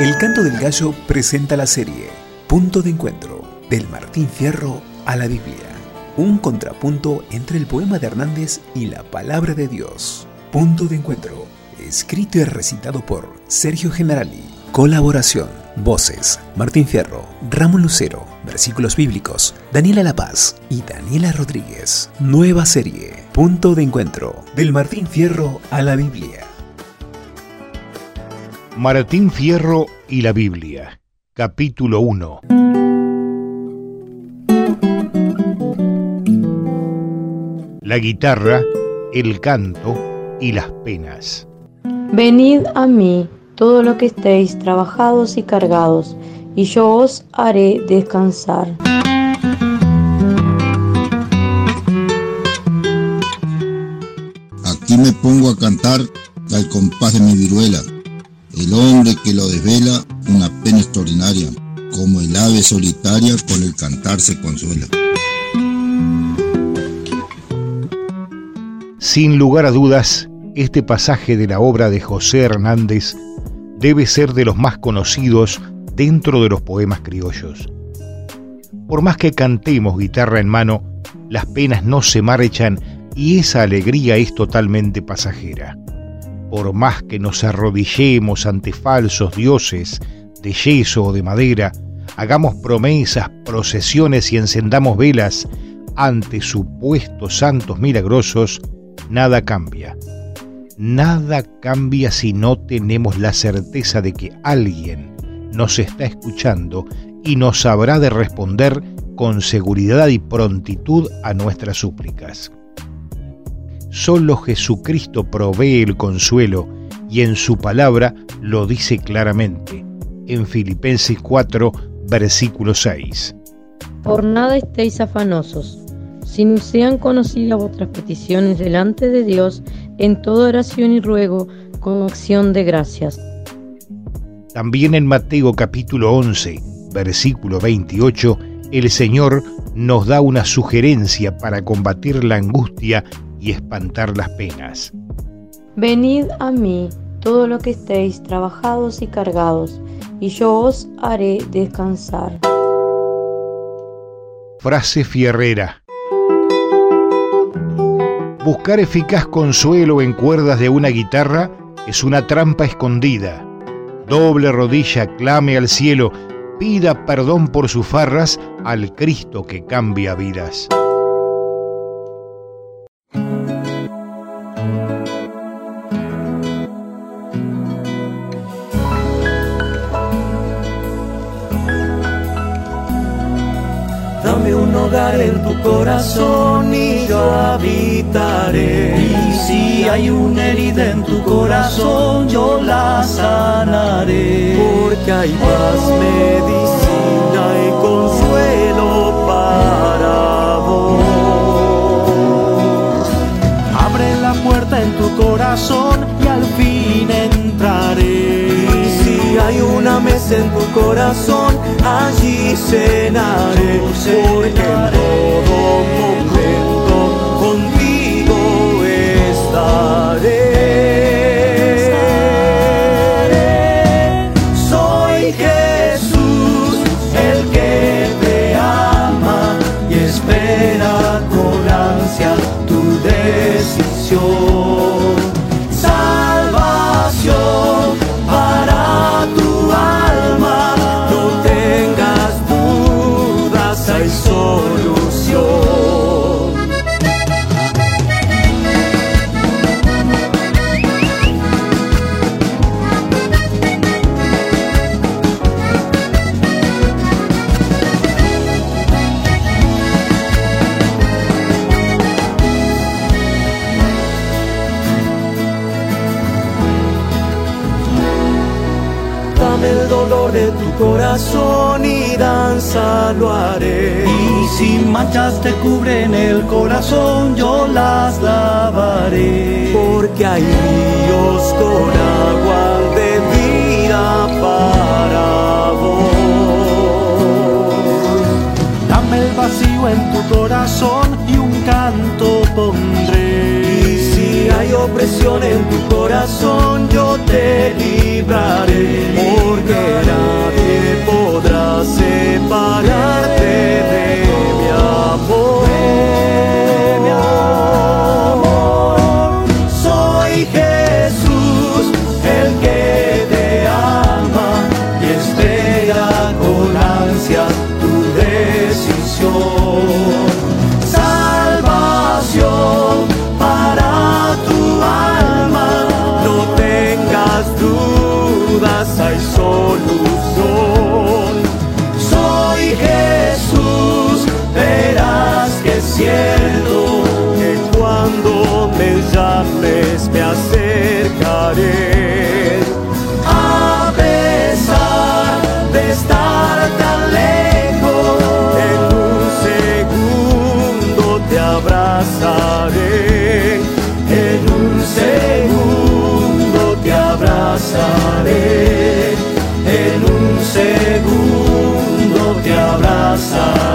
El Canto del Gallo presenta la serie Punto de Encuentro, del Martín Fierro a la Biblia. Un contrapunto entre el poema de Hernández y la palabra de Dios. Punto de Encuentro, escrito y recitado por Sergio Generali. Colaboración, voces, Martín Fierro, Ramón Lucero, versículos bíblicos, Daniela La Paz y Daniela Rodríguez. Nueva serie, Punto de Encuentro, del Martín Fierro a la Biblia. Martín Fierro y la Biblia, capítulo 1. La guitarra, el canto y las penas. Venid a mí, todo lo que estéis trabajados y cargados, y yo os haré descansar. Aquí me pongo a cantar al compás de mi viruela el hombre que lo desvela, una pena extraordinaria, como el ave solitaria con el cantar se consuela. Sin lugar a dudas, este pasaje de la obra de José Hernández debe ser de los más conocidos dentro de los poemas criollos. Por más que cantemos guitarra en mano, las penas no se marchan y esa alegría es totalmente pasajera por más que nos arrodillemos ante falsos dioses de yeso o de madera, hagamos promesas, procesiones y encendamos velas ante supuestos santos milagrosos, nada cambia. Nada cambia si no tenemos la certeza de que alguien nos está escuchando y nos habrá de responder con seguridad y prontitud a nuestras súplicas. Solo Jesucristo provee el consuelo y en su palabra lo dice claramente en Filipenses 4, versículo 6. Por nada estéis afanosos, sino sean conocidas vuestras peticiones delante de Dios en toda oración y ruego con acción de gracias. También en Mateo capítulo 11, versículo 28, el Señor nos da una sugerencia para combatir la angustia y espantar las penas. Venid a mí, todo lo que estéis trabajados y cargados, y yo os haré descansar. Frase fierrera. Buscar eficaz consuelo en cuerdas de una guitarra es una trampa escondida. Doble rodilla, clame al cielo, pida perdón por sus farras al Cristo que cambia vidas. Dame un hogar en tu corazón y yo habitaré. Y si hay una herida en tu corazón, yo la sanaré. Porque hay paz, medicina y consuelo para vos. Abre la puerta en tu corazón y al fin entraré. Hay una mesa en tu corazón, allí cenaré, porque en todo de tu corazón y danza lo haré. Y si manchas te cubren el corazón, yo las lavaré. Porque hay ríos con agua de vida para vos. Dame el vacío en tu corazón y un canto pondré. Y si hay opresión en tu corazón, yo te libraré. Porque que cuando me llames me acercaré. A pesar de estar tan lejos, en un segundo te abrazaré. En un segundo te abrazaré. En un segundo te abrazaré.